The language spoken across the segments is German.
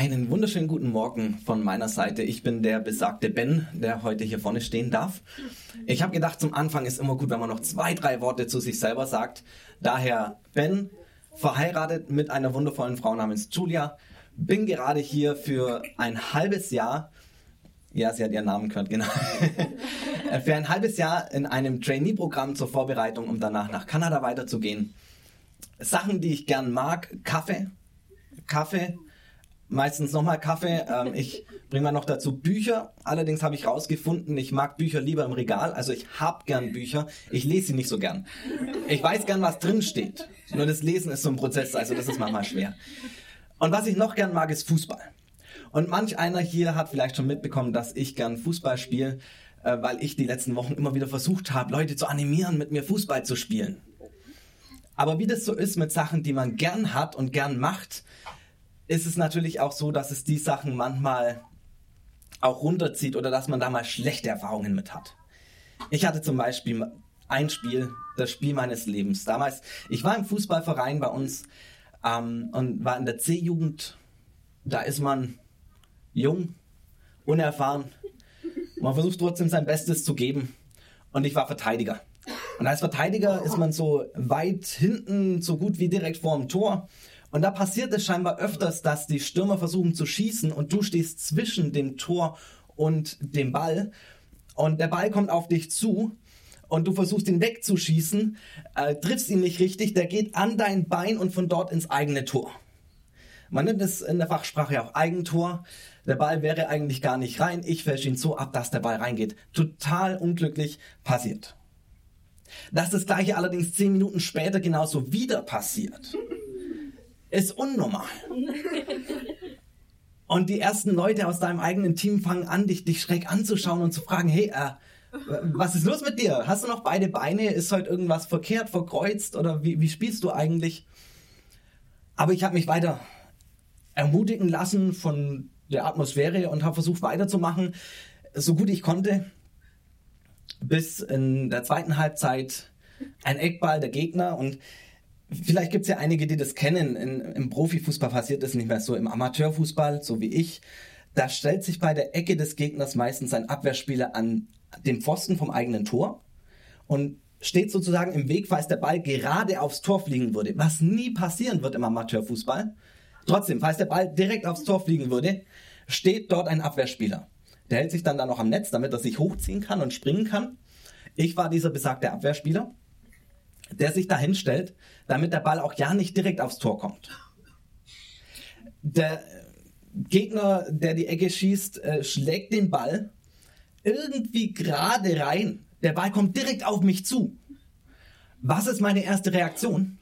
Einen wunderschönen guten Morgen von meiner Seite. Ich bin der besagte Ben, der heute hier vorne stehen darf. Ich habe gedacht, zum Anfang ist immer gut, wenn man noch zwei, drei Worte zu sich selber sagt. Daher Ben, verheiratet mit einer wundervollen Frau namens Julia, bin gerade hier für ein halbes Jahr, ja, sie hat ihren Namen gehört, genau, für ein halbes Jahr in einem Trainee-Programm zur Vorbereitung, um danach nach Kanada weiterzugehen. Sachen, die ich gern mag, Kaffee, Kaffee, meistens nochmal Kaffee. Ähm, ich bringe mal noch dazu Bücher. Allerdings habe ich rausgefunden, ich mag Bücher lieber im Regal. Also ich habe gern Bücher. Ich lese sie nicht so gern. Ich weiß gern, was drin steht. Nur das Lesen ist so ein Prozess, also das ist manchmal schwer. Und was ich noch gern mag, ist Fußball. Und manch einer hier hat vielleicht schon mitbekommen, dass ich gern Fußball spiele, äh, weil ich die letzten Wochen immer wieder versucht habe, Leute zu animieren, mit mir Fußball zu spielen. Aber wie das so ist mit Sachen, die man gern hat und gern macht, ist es natürlich auch so, dass es die Sachen manchmal auch runterzieht oder dass man da mal schlechte Erfahrungen mit hat. Ich hatte zum Beispiel ein Spiel, das Spiel meines Lebens. Damals, ich war im Fußballverein bei uns ähm, und war in der C-Jugend. Da ist man jung, unerfahren. Man versucht trotzdem sein Bestes zu geben. Und ich war Verteidiger. Und als Verteidiger ist man so weit hinten, so gut wie direkt vor dem Tor. Und da passiert es scheinbar öfters, dass die Stürmer versuchen zu schießen und du stehst zwischen dem Tor und dem Ball. Und der Ball kommt auf dich zu und du versuchst ihn wegzuschießen, äh, triffst ihn nicht richtig, der geht an dein Bein und von dort ins eigene Tor. Man nennt es in der Fachsprache auch Eigentor. Der Ball wäre eigentlich gar nicht rein. Ich fälsche ihn so ab, dass der Ball reingeht. Total unglücklich passiert. Dass das gleiche allerdings zehn Minuten später genauso wieder passiert, ist unnormal. Und die ersten Leute aus deinem eigenen Team fangen an, dich, dich schräg anzuschauen und zu fragen, hey, äh, was ist los mit dir? Hast du noch beide Beine? Ist heute irgendwas verkehrt, verkreuzt oder wie, wie spielst du eigentlich? Aber ich habe mich weiter ermutigen lassen von der Atmosphäre und habe versucht weiterzumachen, so gut ich konnte, bis in der zweiten Halbzeit ein Eckball der Gegner und vielleicht gibt es ja einige, die das kennen. In, Im Profifußball passiert das nicht mehr so, im Amateurfußball, so wie ich. Da stellt sich bei der Ecke des Gegners meistens ein Abwehrspieler an dem Pfosten vom eigenen Tor und steht sozusagen im Weg, falls der Ball gerade aufs Tor fliegen würde, was nie passieren wird im Amateurfußball. Trotzdem, falls der Ball direkt aufs Tor fliegen würde, steht dort ein Abwehrspieler. Der hält sich dann da noch am Netz, damit er sich hochziehen kann und springen kann. Ich war dieser besagte Abwehrspieler, der sich dahin stellt, damit der Ball auch ja nicht direkt aufs Tor kommt. Der Gegner, der die Ecke schießt, äh, schlägt den Ball irgendwie gerade rein. Der Ball kommt direkt auf mich zu. Was ist meine erste Reaktion?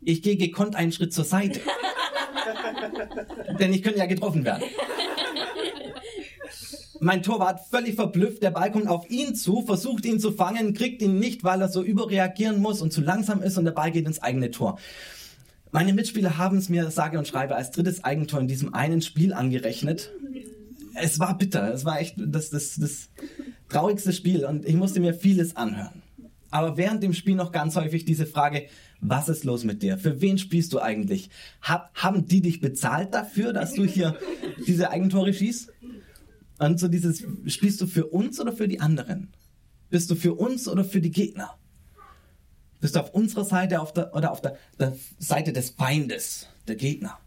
Ich gehe gekonnt einen Schritt zur Seite. Denn ich könnte ja getroffen werden. Mein Torwart völlig verblüfft, der Ball kommt auf ihn zu, versucht ihn zu fangen, kriegt ihn nicht, weil er so überreagieren muss und zu langsam ist und der Ball geht ins eigene Tor. Meine Mitspieler haben es mir, sage und schreibe, als drittes Eigentor in diesem einen Spiel angerechnet es war bitter. Es war echt das, das, das traurigste Spiel und ich musste mir vieles anhören. Aber während dem Spiel noch ganz häufig diese Frage, was ist los mit dir? Für wen spielst du eigentlich? Hab, haben die dich bezahlt dafür, dass du hier diese Eigentore schießt? Und so dieses, spielst du für uns oder für die anderen? Bist du für uns oder für die Gegner? Bist du auf unserer Seite auf der, oder auf der, der Seite des Feindes, der Gegner?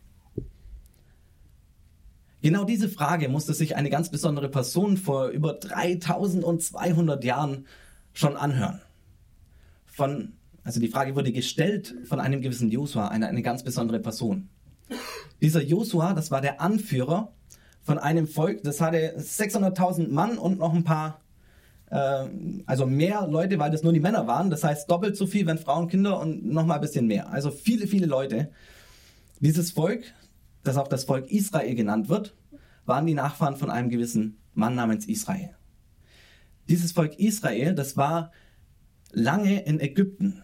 Genau diese Frage musste sich eine ganz besondere Person vor über 3200 Jahren schon anhören. Von, also die Frage wurde gestellt von einem gewissen Josua, eine, eine ganz besondere Person. Dieser Josua, das war der Anführer von einem Volk, das hatte 600.000 Mann und noch ein paar äh, also mehr Leute, weil das nur die Männer waren. Das heißt doppelt so viel, wenn Frauen, Kinder und nochmal ein bisschen mehr. Also viele, viele Leute. Dieses Volk, das auch das Volk Israel genannt wird, waren die Nachfahren von einem gewissen Mann namens Israel. Dieses Volk Israel, das war lange in Ägypten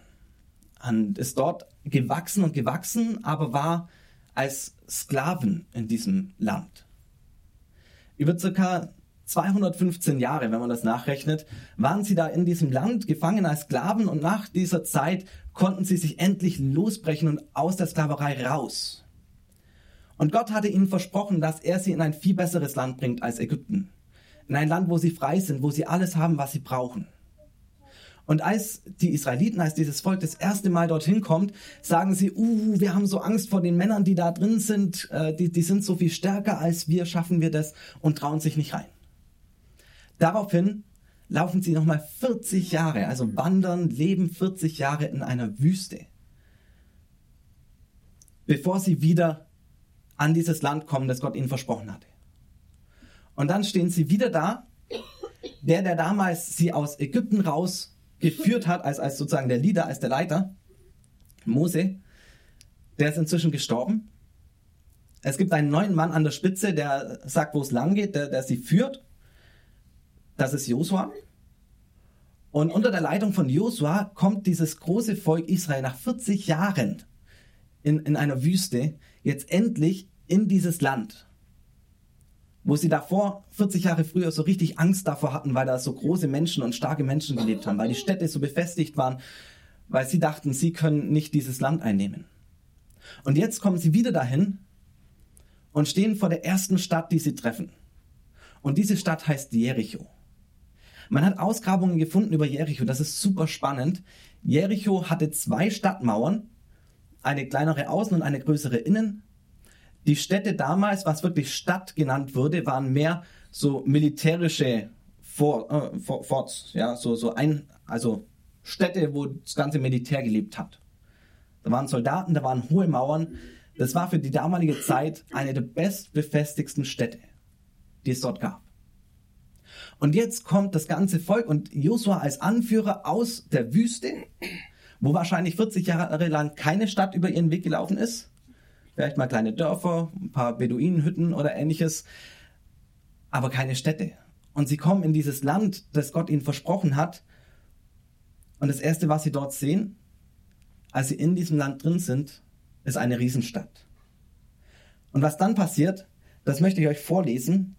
und ist dort gewachsen und gewachsen, aber war als Sklaven in diesem Land. Über circa 215 Jahre, wenn man das nachrechnet, waren sie da in diesem Land gefangen als Sklaven und nach dieser Zeit konnten sie sich endlich losbrechen und aus der Sklaverei raus. Und Gott hatte ihnen versprochen, dass er sie in ein viel besseres Land bringt als Ägypten. In ein Land, wo sie frei sind, wo sie alles haben, was sie brauchen. Und als die Israeliten, als dieses Volk das erste Mal dorthin kommt, sagen sie, uh, wir haben so Angst vor den Männern, die da drin sind, äh, die, die sind so viel stärker als wir, schaffen wir das und trauen sich nicht rein. Daraufhin laufen sie nochmal 40 Jahre, also wandern, leben 40 Jahre in einer Wüste, bevor sie wieder an dieses Land kommen, das Gott ihnen versprochen hatte. Und dann stehen sie wieder da. Der, der damals sie aus Ägypten raus geführt hat, als, als sozusagen der Leader, als der Leiter, Mose, der ist inzwischen gestorben. Es gibt einen neuen Mann an der Spitze, der sagt, wo es lang geht, der, der sie führt. Das ist Josua. Und unter der Leitung von Josua kommt dieses große Volk Israel nach 40 Jahren in, in einer Wüste jetzt endlich in dieses Land wo sie davor 40 Jahre früher so richtig Angst davor hatten, weil da so große Menschen und starke Menschen gelebt haben, weil die Städte so befestigt waren, weil sie dachten, sie können nicht dieses Land einnehmen. Und jetzt kommen sie wieder dahin und stehen vor der ersten Stadt, die sie treffen. Und diese Stadt heißt Jericho. Man hat Ausgrabungen gefunden über Jericho, das ist super spannend. Jericho hatte zwei Stadtmauern, eine kleinere außen und eine größere innen die Städte damals, was wirklich Stadt genannt wurde, waren mehr so militärische Forts, äh, Forts ja, so, so ein, also Städte, wo das ganze Militär gelebt hat. Da waren Soldaten, da waren hohe Mauern. Das war für die damalige Zeit eine der bestbefestigsten Städte, die es dort gab. Und jetzt kommt das ganze Volk und Josua als Anführer aus der Wüste, wo wahrscheinlich 40 Jahre lang keine Stadt über ihren Weg gelaufen ist, vielleicht mal kleine Dörfer, ein paar Beduinenhütten oder ähnliches, aber keine Städte. Und sie kommen in dieses Land, das Gott ihnen versprochen hat. Und das Erste, was sie dort sehen, als sie in diesem Land drin sind, ist eine Riesenstadt. Und was dann passiert, das möchte ich euch vorlesen.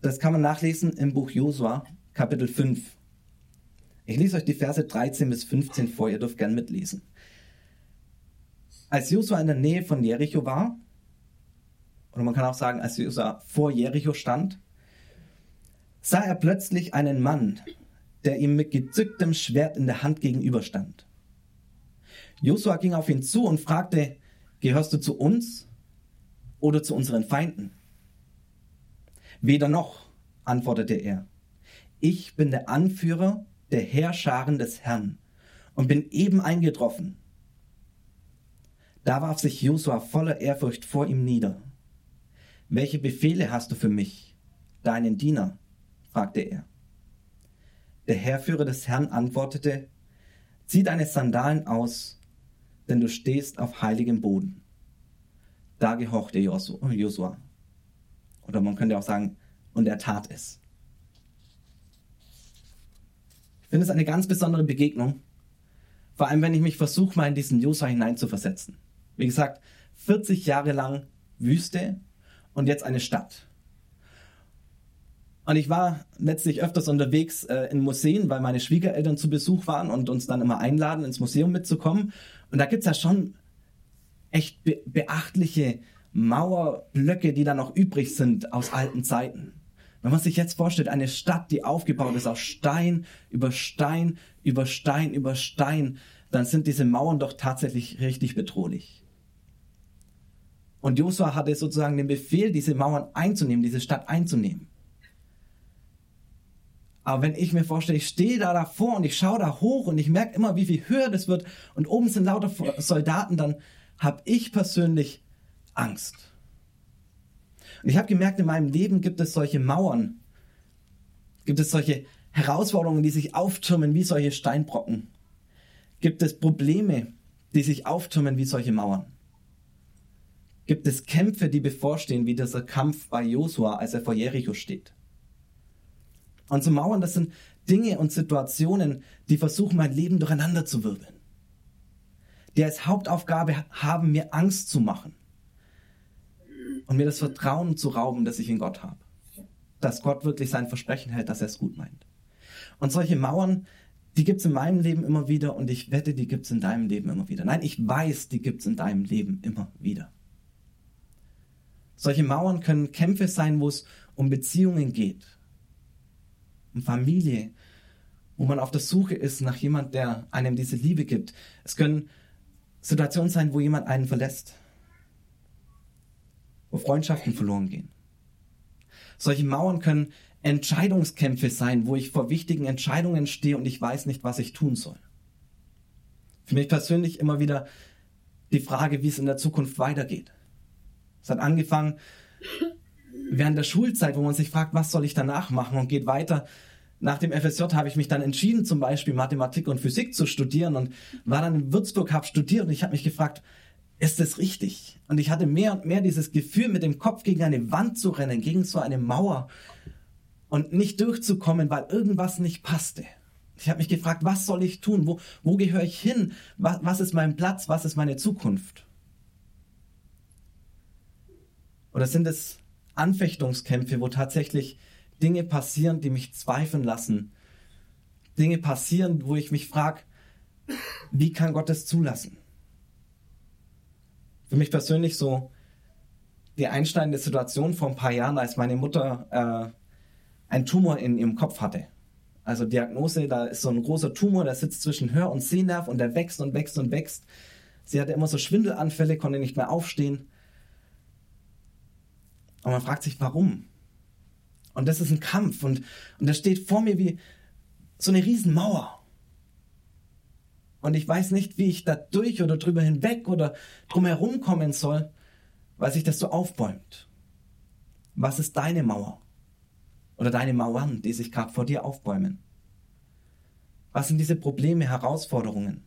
Das kann man nachlesen im Buch Josua, Kapitel 5. Ich lese euch die Verse 13 bis 15 vor, ihr dürft gern mitlesen. Als Josua in der Nähe von Jericho war, oder man kann auch sagen, als Josua vor Jericho stand, sah er plötzlich einen Mann, der ihm mit gezücktem Schwert in der Hand gegenüberstand. Josua ging auf ihn zu und fragte, gehörst du zu uns oder zu unseren Feinden? Weder noch, antwortete er. Ich bin der Anführer der Heerscharen des Herrn und bin eben eingetroffen. Da warf sich Josua voller Ehrfurcht vor ihm nieder. Welche Befehle hast du für mich, deinen Diener? fragte er. Der Herrführer des Herrn antwortete, Zieh deine Sandalen aus, denn du stehst auf heiligem Boden. Da gehorchte Josua. Oder man könnte auch sagen, und er tat es. Ich finde es eine ganz besondere Begegnung, vor allem wenn ich mich versuche, mal in diesen Josua hineinzuversetzen. Wie gesagt, 40 Jahre lang Wüste und jetzt eine Stadt. Und ich war letztlich öfters unterwegs äh, in Museen, weil meine Schwiegereltern zu Besuch waren und uns dann immer einladen, ins Museum mitzukommen. Und da gibt es ja schon echt be beachtliche Mauerblöcke, die da noch übrig sind aus alten Zeiten. Wenn man sich jetzt vorstellt, eine Stadt, die aufgebaut ist aus Stein über Stein über Stein über Stein, dann sind diese Mauern doch tatsächlich richtig bedrohlich. Und Josua hatte sozusagen den Befehl, diese Mauern einzunehmen, diese Stadt einzunehmen. Aber wenn ich mir vorstelle, ich stehe da davor und ich schaue da hoch und ich merke immer, wie viel höher das wird und oben sind lauter Soldaten, dann habe ich persönlich Angst. Und ich habe gemerkt, in meinem Leben gibt es solche Mauern, gibt es solche Herausforderungen, die sich auftürmen wie solche Steinbrocken? Gibt es Probleme, die sich auftürmen wie solche Mauern? Gibt es Kämpfe, die bevorstehen, wie dieser Kampf bei Josua, als er vor Jericho steht? Und so Mauern, das sind Dinge und Situationen, die versuchen, mein Leben durcheinander zu wirbeln. Die als Hauptaufgabe haben, mir Angst zu machen und mir das Vertrauen zu rauben, das ich in Gott habe. Dass Gott wirklich sein Versprechen hält, dass er es gut meint. Und solche Mauern, die gibt es in meinem Leben immer wieder und ich wette, die gibt es in deinem Leben immer wieder. Nein, ich weiß, die gibt es in deinem Leben immer wieder. Solche Mauern können Kämpfe sein, wo es um Beziehungen geht, um Familie, wo man auf der Suche ist nach jemand, der einem diese Liebe gibt. Es können Situationen sein, wo jemand einen verlässt, wo Freundschaften verloren gehen. Solche Mauern können Entscheidungskämpfe sein, wo ich vor wichtigen Entscheidungen stehe und ich weiß nicht, was ich tun soll. Für mich persönlich immer wieder die Frage, wie es in der Zukunft weitergeht. Es hat angefangen während der Schulzeit, wo man sich fragt, was soll ich danach machen und geht weiter. Nach dem FSJ habe ich mich dann entschieden, zum Beispiel Mathematik und Physik zu studieren und war dann in Würzburg, habe studiert und ich habe mich gefragt, ist das richtig? Und ich hatte mehr und mehr dieses Gefühl, mit dem Kopf gegen eine Wand zu rennen, gegen so eine Mauer und nicht durchzukommen, weil irgendwas nicht passte. Ich habe mich gefragt, was soll ich tun? Wo, wo gehöre ich hin? Was, was ist mein Platz? Was ist meine Zukunft? Oder sind es Anfechtungskämpfe, wo tatsächlich Dinge passieren, die mich zweifeln lassen? Dinge passieren, wo ich mich frage, wie kann Gott es zulassen? Für mich persönlich so die einschneidende Situation vor ein paar Jahren, als meine Mutter äh, einen Tumor in ihrem Kopf hatte. Also Diagnose, da ist so ein großer Tumor, der sitzt zwischen Hör- und Sehnerv und der wächst und wächst und wächst. Sie hatte immer so Schwindelanfälle, konnte nicht mehr aufstehen. Und man fragt sich, warum? Und das ist ein Kampf und, und das steht vor mir wie so eine Riesenmauer. Und ich weiß nicht, wie ich da durch oder drüber hinweg oder drumherum kommen soll, weil sich das so aufbäumt. Was ist deine Mauer? oder deine Mauern, die sich gerade vor dir aufbäumen? Was sind diese Probleme, Herausforderungen?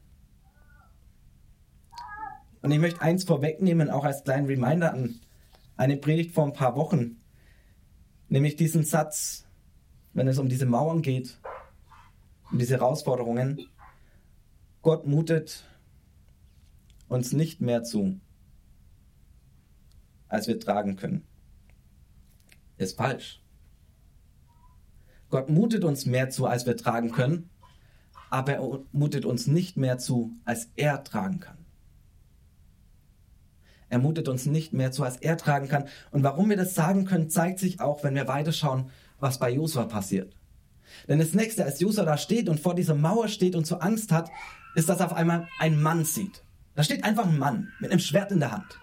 Und ich möchte eins vorwegnehmen, auch als kleinen Reminder an eine Predigt vor ein paar Wochen, nämlich diesen Satz, wenn es um diese Mauern geht, um diese Herausforderungen. Gott mutet uns nicht mehr zu, als wir tragen können. Ist falsch. Gott mutet uns mehr zu, als wir tragen können, aber er mutet uns nicht mehr zu, als er tragen kann. Er mutet uns nicht mehr zu, als er tragen kann. Und warum wir das sagen können, zeigt sich auch, wenn wir weiterschauen, was bei Josua passiert. Denn das nächste, als Josua da steht und vor dieser Mauer steht und so Angst hat, ist, dass er auf einmal ein Mann sieht. Da steht einfach ein Mann mit einem Schwert in der Hand.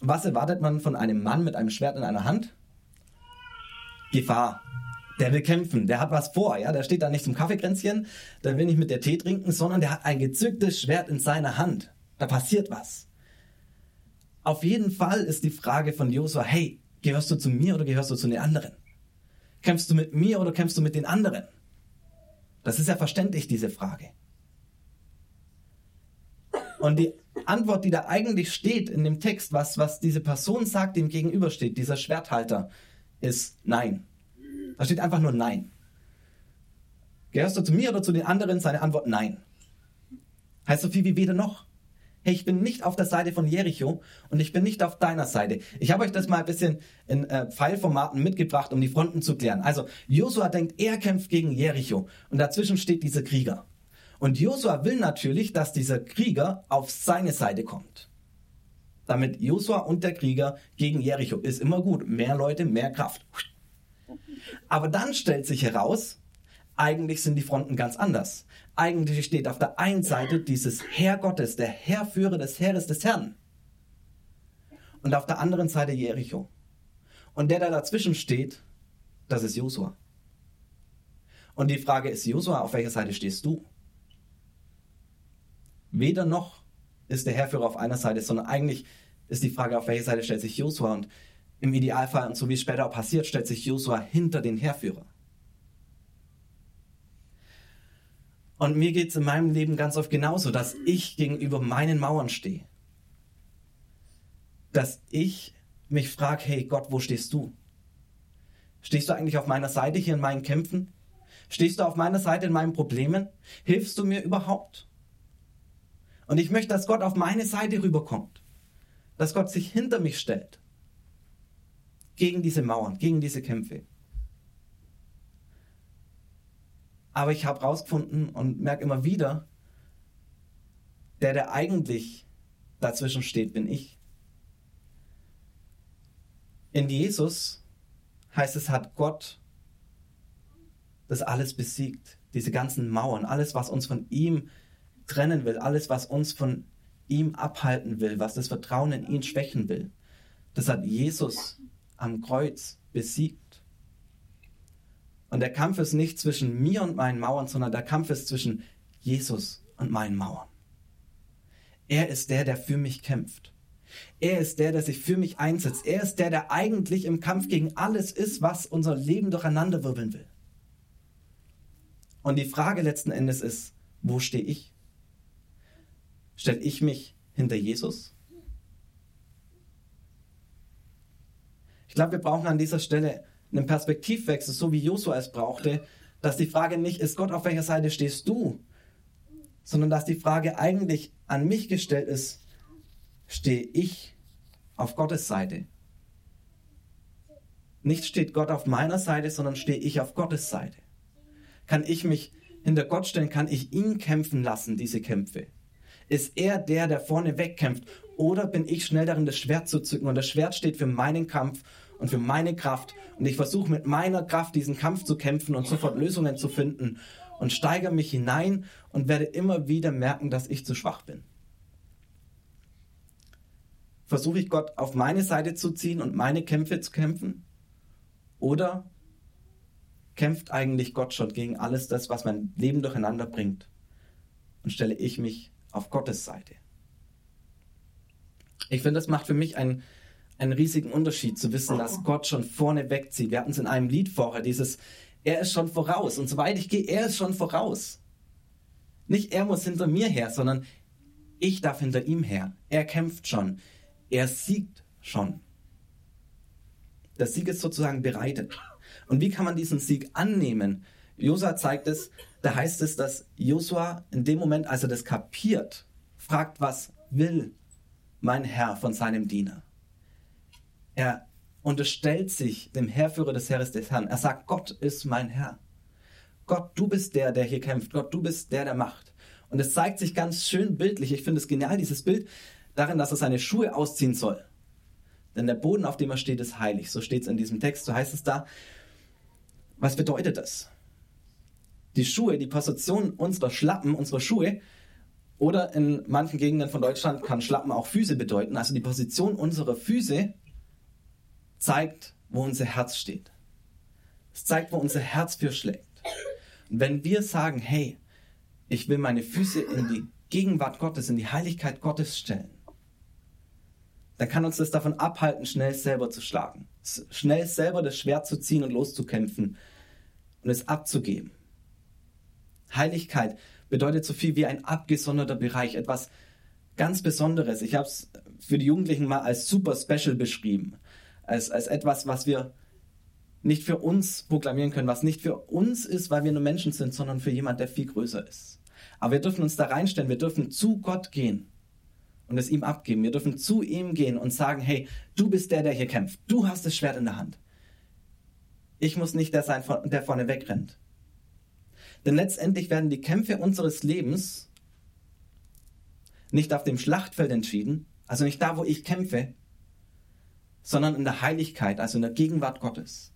Was erwartet man von einem Mann mit einem Schwert in einer Hand? Gefahr, der will kämpfen, der hat was vor, ja, der steht da nicht zum Kaffeekränzchen, der will nicht mit der Tee trinken, sondern der hat ein gezücktes Schwert in seiner Hand. Da passiert was. Auf jeden Fall ist die Frage von Josua, hey, gehörst du zu mir oder gehörst du zu den anderen? Kämpfst du mit mir oder kämpfst du mit den anderen? Das ist ja verständlich, diese Frage. Und die Antwort, die da eigentlich steht in dem Text, was, was diese Person sagt, dem gegenübersteht, dieser Schwerthalter, ist nein. Da steht einfach nur Nein. Gehörst du zu mir oder zu den anderen? Seine Antwort Nein. Heißt so viel wie weder noch. Hey, ich bin nicht auf der Seite von Jericho und ich bin nicht auf deiner Seite. Ich habe euch das mal ein bisschen in äh, Pfeilformaten mitgebracht, um die Fronten zu klären. Also, Josua denkt, er kämpft gegen Jericho und dazwischen steht dieser Krieger. Und Josua will natürlich, dass dieser Krieger auf seine Seite kommt. Damit Josua und der Krieger gegen Jericho ist immer gut. Mehr Leute, mehr Kraft. Aber dann stellt sich heraus, eigentlich sind die Fronten ganz anders. Eigentlich steht auf der einen Seite dieses Herr Gottes, der Herrführer des Heeres des Herrn. Und auf der anderen Seite Jericho. Und der, der dazwischen steht, das ist Josua. Und die Frage ist, Josua, auf welcher Seite stehst du? Weder noch ist der Herrführer auf einer Seite, sondern eigentlich ist die Frage, auf welcher Seite stellt sich Josua. Und im Idealfall, und so wie es später auch passiert, stellt sich Josua hinter den Heerführer. Und mir geht es in meinem Leben ganz oft genauso, dass ich gegenüber meinen Mauern stehe. Dass ich mich frage, hey Gott, wo stehst du? Stehst du eigentlich auf meiner Seite hier in meinen Kämpfen? Stehst du auf meiner Seite in meinen Problemen? Hilfst du mir überhaupt? Und ich möchte, dass Gott auf meine Seite rüberkommt. Dass Gott sich hinter mich stellt. Gegen diese Mauern, gegen diese Kämpfe. Aber ich habe herausgefunden und merke immer wieder, der, der eigentlich dazwischen steht, bin ich. In Jesus heißt es, hat Gott das alles besiegt. Diese ganzen Mauern, alles, was uns von ihm trennen will, alles, was uns von ihm abhalten will, was das Vertrauen in ihn schwächen will. Das hat Jesus am Kreuz besiegt. Und der Kampf ist nicht zwischen mir und meinen Mauern, sondern der Kampf ist zwischen Jesus und meinen Mauern. Er ist der, der für mich kämpft. Er ist der, der sich für mich einsetzt. Er ist der, der eigentlich im Kampf gegen alles ist, was unser Leben durcheinanderwirbeln will. Und die Frage letzten Endes ist, wo stehe ich? Stelle ich mich hinter Jesus? Ich glaube, wir brauchen an dieser Stelle einen Perspektivwechsel, so wie Josua es brauchte, dass die Frage nicht ist, Gott, auf welcher Seite stehst du? Sondern dass die Frage eigentlich an mich gestellt ist, stehe ich auf Gottes Seite? Nicht steht Gott auf meiner Seite, sondern stehe ich auf Gottes Seite. Kann ich mich hinter Gott stellen? Kann ich ihn kämpfen lassen, diese Kämpfe? Ist er der, der vorne wegkämpft? Oder bin ich schnell darin, das Schwert zu zücken? Und das Schwert steht für meinen Kampf und für meine Kraft. Und ich versuche mit meiner Kraft diesen Kampf zu kämpfen und sofort Lösungen zu finden. Und steigere mich hinein und werde immer wieder merken, dass ich zu schwach bin. Versuche ich Gott auf meine Seite zu ziehen und meine Kämpfe zu kämpfen? Oder kämpft eigentlich Gott schon gegen alles das, was mein Leben durcheinander bringt. Und stelle ich mich auf Gottes Seite. Ich finde, das macht für mich einen, einen riesigen Unterschied zu wissen, dass Gott schon vorne wegzieht. Wir hatten es in einem Lied vorher, dieses Er ist schon voraus. Und soweit ich gehe, er ist schon voraus. Nicht er muss hinter mir her, sondern ich darf hinter ihm her. Er kämpft schon. Er siegt schon. Der Sieg ist sozusagen bereitet. Und wie kann man diesen Sieg annehmen? Josua zeigt es, da heißt es, dass Josua in dem Moment, als er das kapiert, fragt, was will mein Herr von seinem Diener? Er unterstellt sich dem Herrführer des Heeres des Herrn. Er sagt, Gott ist mein Herr. Gott, du bist der, der hier kämpft. Gott, du bist der, der macht. Und es zeigt sich ganz schön bildlich. Ich finde es genial, dieses Bild, darin, dass er seine Schuhe ausziehen soll. Denn der Boden, auf dem er steht, ist heilig. So steht es in diesem Text. So heißt es da. Was bedeutet das? Die Schuhe, die Position unserer Schlappen, unserer Schuhe, oder in manchen Gegenden von Deutschland kann Schlappen auch Füße bedeuten. Also die Position unserer Füße zeigt, wo unser Herz steht. Es zeigt, wo unser Herz für schlägt. Und wenn wir sagen, hey, ich will meine Füße in die Gegenwart Gottes, in die Heiligkeit Gottes stellen, dann kann uns das davon abhalten, schnell selber zu schlagen. Schnell selber das Schwert zu ziehen und loszukämpfen und es abzugeben. Heiligkeit bedeutet so viel wie ein abgesonderter Bereich, etwas ganz Besonderes. Ich habe es für die Jugendlichen mal als super special beschrieben. Als, als etwas, was wir nicht für uns proklamieren können, was nicht für uns ist, weil wir nur Menschen sind, sondern für jemand, der viel größer ist. Aber wir dürfen uns da reinstellen, wir dürfen zu Gott gehen und es ihm abgeben. Wir dürfen zu ihm gehen und sagen, hey, du bist der, der hier kämpft. Du hast das Schwert in der Hand. Ich muss nicht der sein, der vorne wegrennt. Denn letztendlich werden die Kämpfe unseres Lebens nicht auf dem Schlachtfeld entschieden, also nicht da, wo ich kämpfe, sondern in der Heiligkeit, also in der Gegenwart Gottes.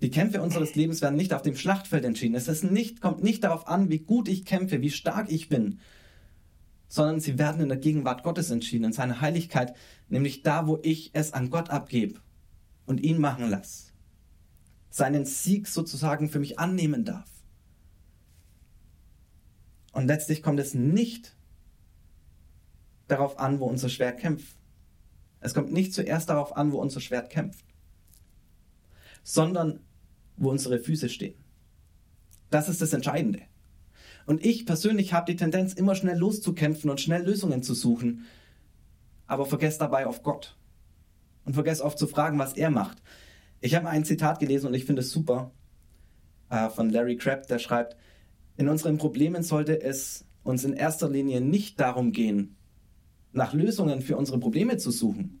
Die Kämpfe unseres Lebens werden nicht auf dem Schlachtfeld entschieden. Es nicht, kommt nicht darauf an, wie gut ich kämpfe, wie stark ich bin, sondern sie werden in der Gegenwart Gottes entschieden, in seiner Heiligkeit, nämlich da, wo ich es an Gott abgebe und ihn machen lasse. Seinen Sieg sozusagen für mich annehmen darf. Und letztlich kommt es nicht darauf an, wo unser Schwert kämpft. Es kommt nicht zuerst darauf an, wo unser Schwert kämpft, sondern wo unsere Füße stehen. Das ist das Entscheidende. Und ich persönlich habe die Tendenz, immer schnell loszukämpfen und schnell Lösungen zu suchen, aber vergesse dabei auf Gott. Und vergesse oft zu fragen, was er macht. Ich habe ein Zitat gelesen und ich finde es super äh, von Larry Crabb, der schreibt, in unseren Problemen sollte es uns in erster Linie nicht darum gehen, nach Lösungen für unsere Probleme zu suchen.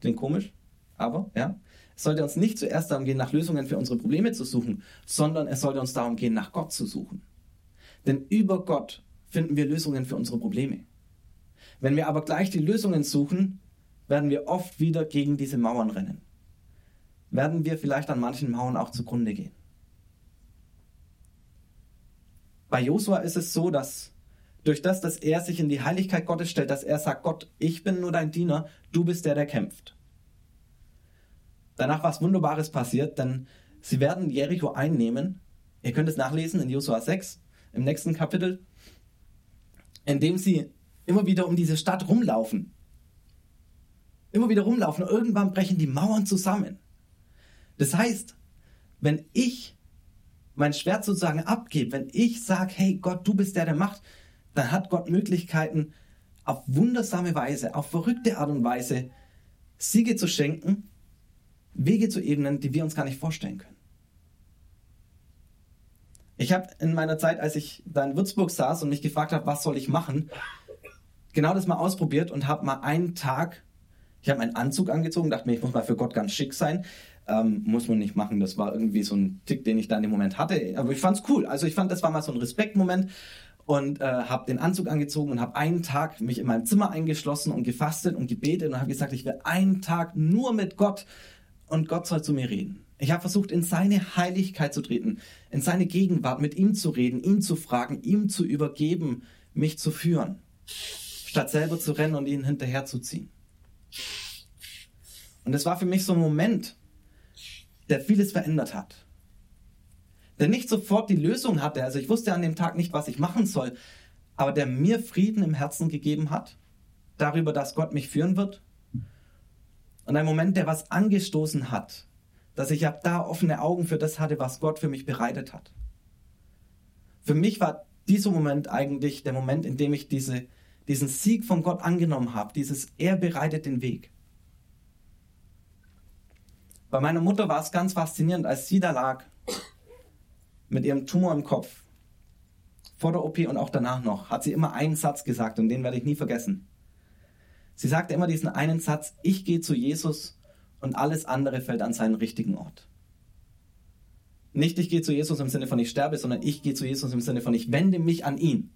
Klingt komisch, aber ja. Es sollte uns nicht zuerst darum gehen, nach Lösungen für unsere Probleme zu suchen, sondern es sollte uns darum gehen, nach Gott zu suchen. Denn über Gott finden wir Lösungen für unsere Probleme. Wenn wir aber gleich die Lösungen suchen, werden wir oft wieder gegen diese Mauern rennen. Werden wir vielleicht an manchen Mauern auch zugrunde gehen. Bei Josua ist es so, dass durch das, dass er sich in die Heiligkeit Gottes stellt, dass er sagt, Gott, ich bin nur dein Diener, du bist der, der kämpft. Danach was Wunderbares passiert, denn sie werden Jericho einnehmen. Ihr könnt es nachlesen in Josua 6 im nächsten Kapitel, indem sie immer wieder um diese Stadt rumlaufen. Immer wieder rumlaufen irgendwann brechen die Mauern zusammen. Das heißt, wenn ich mein Schwert sozusagen abgebe, wenn ich sage, hey Gott, du bist der, der macht, dann hat Gott Möglichkeiten, auf wundersame Weise, auf verrückte Art und Weise Siege zu schenken, Wege zu ebnen, die wir uns gar nicht vorstellen können. Ich habe in meiner Zeit, als ich da in Würzburg saß und mich gefragt habe, was soll ich machen, genau das mal ausprobiert und habe mal einen Tag, ich habe meinen Anzug angezogen, dachte mir, ich muss mal für Gott ganz schick sein. Ähm, muss man nicht machen. Das war irgendwie so ein Tick, den ich da in dem Moment hatte. Aber ich fand es cool. Also ich fand, das war mal so ein Respektmoment und äh, habe den Anzug angezogen und habe einen Tag mich in meinem Zimmer eingeschlossen und gefastet und gebetet und habe gesagt, ich will einen Tag nur mit Gott und Gott soll zu mir reden. Ich habe versucht, in seine Heiligkeit zu treten, in seine Gegenwart, mit ihm zu reden, ihn zu fragen, ihm zu übergeben, mich zu führen, statt selber zu rennen und ihn hinterherzuziehen. Und es war für mich so ein Moment, der vieles verändert hat. Der nicht sofort die Lösung hatte, also ich wusste an dem Tag nicht, was ich machen soll, aber der mir Frieden im Herzen gegeben hat, darüber, dass Gott mich führen wird. Und ein Moment, der was angestoßen hat, dass ich ab da offene Augen für das hatte, was Gott für mich bereitet hat. Für mich war dieser Moment eigentlich der Moment, in dem ich diese, diesen Sieg von Gott angenommen habe, dieses Er bereitet den Weg. Bei meiner Mutter war es ganz faszinierend, als sie da lag mit ihrem Tumor im Kopf. Vor der OP und auch danach noch hat sie immer einen Satz gesagt und den werde ich nie vergessen. Sie sagte immer diesen einen Satz, ich gehe zu Jesus und alles andere fällt an seinen richtigen Ort. Nicht ich gehe zu Jesus im Sinne von ich sterbe, sondern ich gehe zu Jesus im Sinne von ich wende mich an ihn.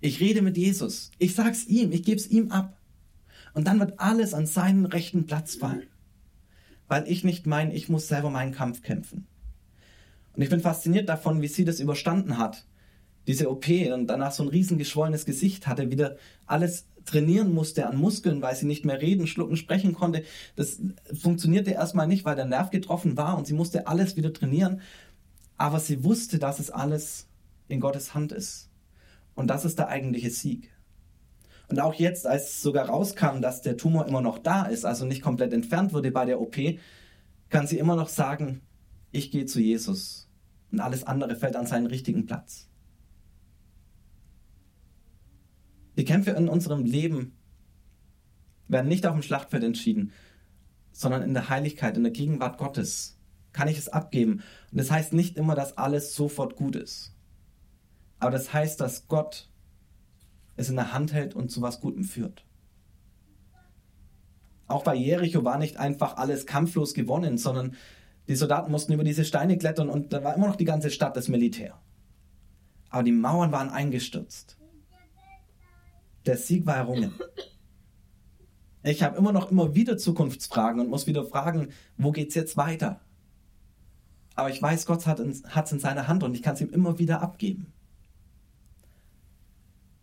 Ich rede mit Jesus. Ich sag's ihm, ich gebe es ihm ab. Und dann wird alles an seinen rechten Platz fallen. Weil ich nicht meine, ich muss selber meinen Kampf kämpfen. Und ich bin fasziniert davon, wie sie das überstanden hat. Diese OP und danach so ein riesen geschwollenes Gesicht hatte, wieder alles trainieren musste an Muskeln, weil sie nicht mehr reden, schlucken, sprechen konnte. Das funktionierte erstmal nicht, weil der Nerv getroffen war und sie musste alles wieder trainieren. Aber sie wusste, dass es alles in Gottes Hand ist. Und das ist der eigentliche Sieg. Und auch jetzt, als sogar rauskam, dass der Tumor immer noch da ist, also nicht komplett entfernt wurde bei der OP, kann sie immer noch sagen, ich gehe zu Jesus und alles andere fällt an seinen richtigen Platz. Die Kämpfe in unserem Leben werden nicht auf dem Schlachtfeld entschieden, sondern in der Heiligkeit, in der Gegenwart Gottes. Kann ich es abgeben? Und das heißt nicht immer, dass alles sofort gut ist. Aber das heißt, dass Gott es in der Hand hält und zu was Gutem führt. Auch bei Jericho war nicht einfach alles kampflos gewonnen, sondern die Soldaten mussten über diese Steine klettern und da war immer noch die ganze Stadt das Militär. Aber die Mauern waren eingestürzt. Der Sieg war errungen. Ich habe immer noch immer wieder Zukunftsfragen und muss wieder fragen, wo geht's jetzt weiter? Aber ich weiß, Gott hat es in seiner Hand und ich kann es ihm immer wieder abgeben.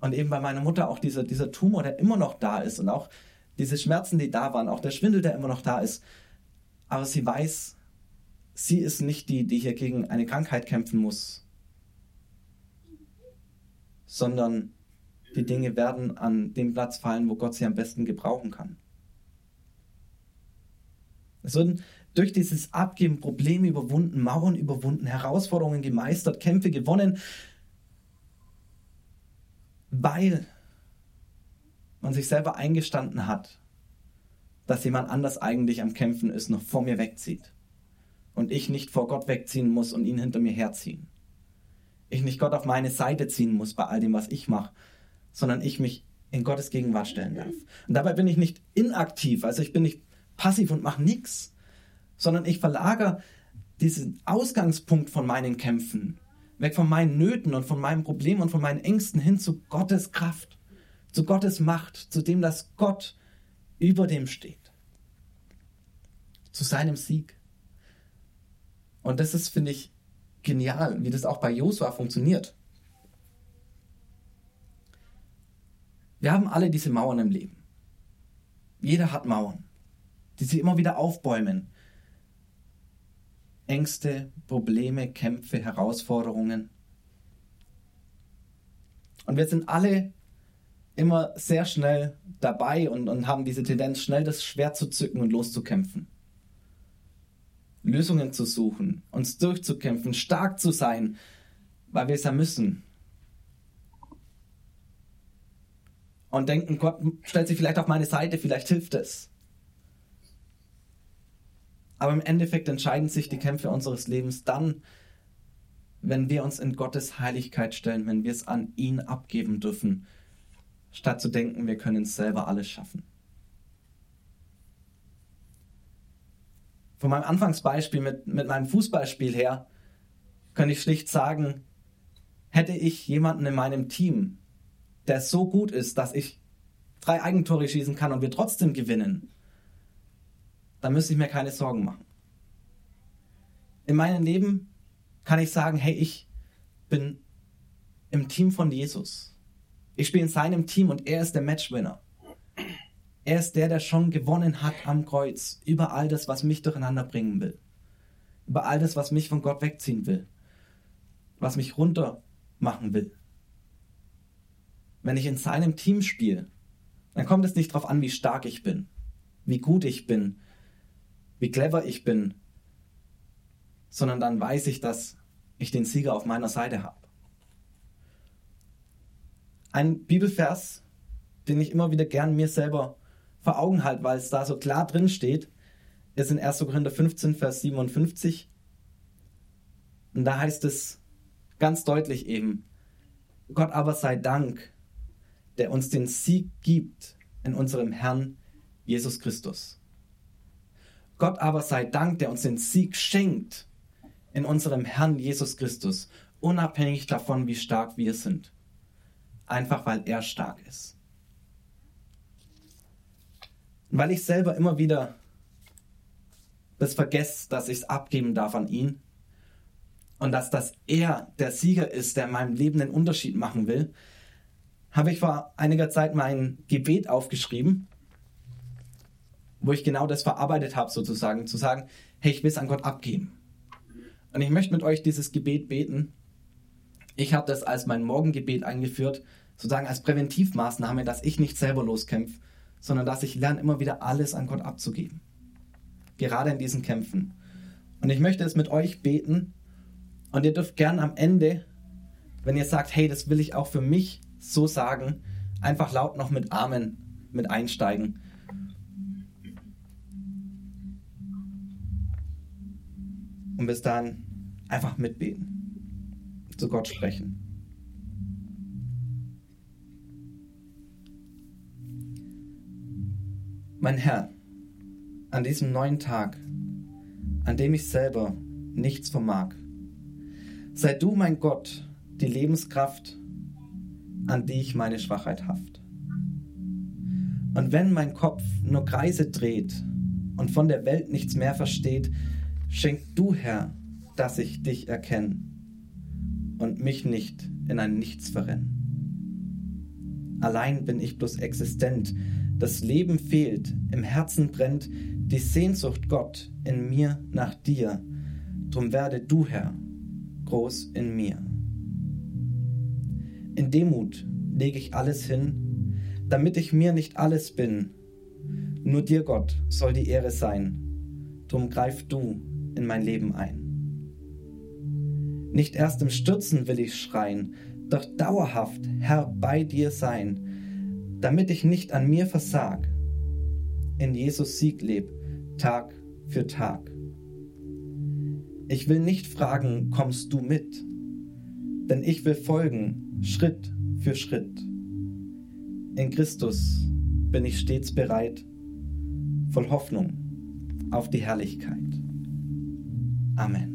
Und eben bei meiner Mutter auch dieser, dieser Tumor, der immer noch da ist und auch diese Schmerzen, die da waren, auch der Schwindel, der immer noch da ist. Aber sie weiß, sie ist nicht die, die hier gegen eine Krankheit kämpfen muss, sondern die Dinge werden an den Platz fallen, wo Gott sie am besten gebrauchen kann. Es würden durch dieses Abgeben Probleme überwunden, Mauern überwunden, Herausforderungen gemeistert, Kämpfe gewonnen, weil man sich selber eingestanden hat, dass jemand anders eigentlich am Kämpfen ist, noch vor mir wegzieht. Und ich nicht vor Gott wegziehen muss und ihn hinter mir herziehen. Ich nicht Gott auf meine Seite ziehen muss bei all dem, was ich mache, sondern ich mich in Gottes Gegenwart stellen darf. Und dabei bin ich nicht inaktiv, also ich bin nicht passiv und mache nichts, sondern ich verlagere diesen Ausgangspunkt von meinen Kämpfen weg von meinen Nöten und von meinem Problem und von meinen Ängsten hin zu Gottes Kraft, zu Gottes Macht, zu dem, dass Gott über dem steht, zu seinem Sieg. Und das ist, finde ich, genial, wie das auch bei Josua funktioniert. Wir haben alle diese Mauern im Leben. Jeder hat Mauern, die sie immer wieder aufbäumen. Ängste, Probleme, Kämpfe, Herausforderungen. Und wir sind alle immer sehr schnell dabei und, und haben diese Tendenz, schnell das Schwert zu zücken und loszukämpfen. Lösungen zu suchen, uns durchzukämpfen, stark zu sein, weil wir es ja müssen. Und denken, Gott stellt sich vielleicht auf meine Seite, vielleicht hilft es. Aber im Endeffekt entscheiden sich die Kämpfe unseres Lebens dann, wenn wir uns in Gottes Heiligkeit stellen, wenn wir es an ihn abgeben dürfen, statt zu denken, wir können es selber alles schaffen. Von meinem Anfangsbeispiel mit, mit meinem Fußballspiel her kann ich schlicht sagen, hätte ich jemanden in meinem Team, der so gut ist, dass ich drei Eigentore schießen kann und wir trotzdem gewinnen, dann müsste ich mir keine Sorgen machen. In meinem Leben kann ich sagen, hey, ich bin im Team von Jesus. Ich spiele in seinem Team und er ist der Matchwinner. Er ist der, der schon gewonnen hat am Kreuz über all das, was mich durcheinander bringen will. Über all das, was mich von Gott wegziehen will. Was mich runter machen will. Wenn ich in seinem Team spiele, dann kommt es nicht darauf an, wie stark ich bin, wie gut ich bin, wie clever ich bin, sondern dann weiß ich, dass ich den Sieger auf meiner Seite habe. Ein Bibelvers, den ich immer wieder gern mir selber vor Augen halte, weil es da so klar drin steht, ist in 1. Korinther 15, Vers 57. Und da heißt es ganz deutlich eben, Gott aber sei Dank, der uns den Sieg gibt in unserem Herrn Jesus Christus. Gott aber sei Dank, der uns den Sieg schenkt in unserem Herrn Jesus Christus, unabhängig davon, wie stark wir sind. Einfach weil er stark ist. Und weil ich selber immer wieder das vergesse, dass ich es abgeben darf an ihn und dass das er der Sieger ist, der in meinem Leben den Unterschied machen will, habe ich vor einiger Zeit mein Gebet aufgeschrieben wo ich genau das verarbeitet habe, sozusagen, zu sagen, hey, ich will es an Gott abgeben. Und ich möchte mit euch dieses Gebet beten. Ich habe das als mein Morgengebet eingeführt, sozusagen als Präventivmaßnahme, dass ich nicht selber loskämpfe, sondern dass ich lerne, immer wieder alles an Gott abzugeben. Gerade in diesen Kämpfen. Und ich möchte es mit euch beten. Und ihr dürft gern am Ende, wenn ihr sagt, hey, das will ich auch für mich so sagen, einfach laut noch mit Amen mit einsteigen. Und bis dahin einfach mitbeten, zu Gott sprechen. Mein Herr, an diesem neuen Tag, an dem ich selber nichts vermag, sei du mein Gott, die Lebenskraft, an die ich meine Schwachheit haft. Und wenn mein Kopf nur Kreise dreht und von der Welt nichts mehr versteht, Schenk du, Herr, dass ich dich erkenne und mich nicht in ein Nichts verrenne. Allein bin ich bloß existent, das Leben fehlt, im Herzen brennt die Sehnsucht Gott in mir nach dir, drum werde du, Herr, groß in mir. In Demut lege ich alles hin, damit ich mir nicht alles bin. Nur dir, Gott, soll die Ehre sein drum greif du in mein Leben ein. Nicht erst im Stürzen will ich schreien, doch dauerhaft, Herr, bei dir sein, damit ich nicht an mir versag, in Jesus Sieg leb, Tag für Tag. Ich will nicht fragen, kommst du mit? Denn ich will folgen, Schritt für Schritt. In Christus bin ich stets bereit, voll Hoffnung auf die Herrlichkeit. Amen.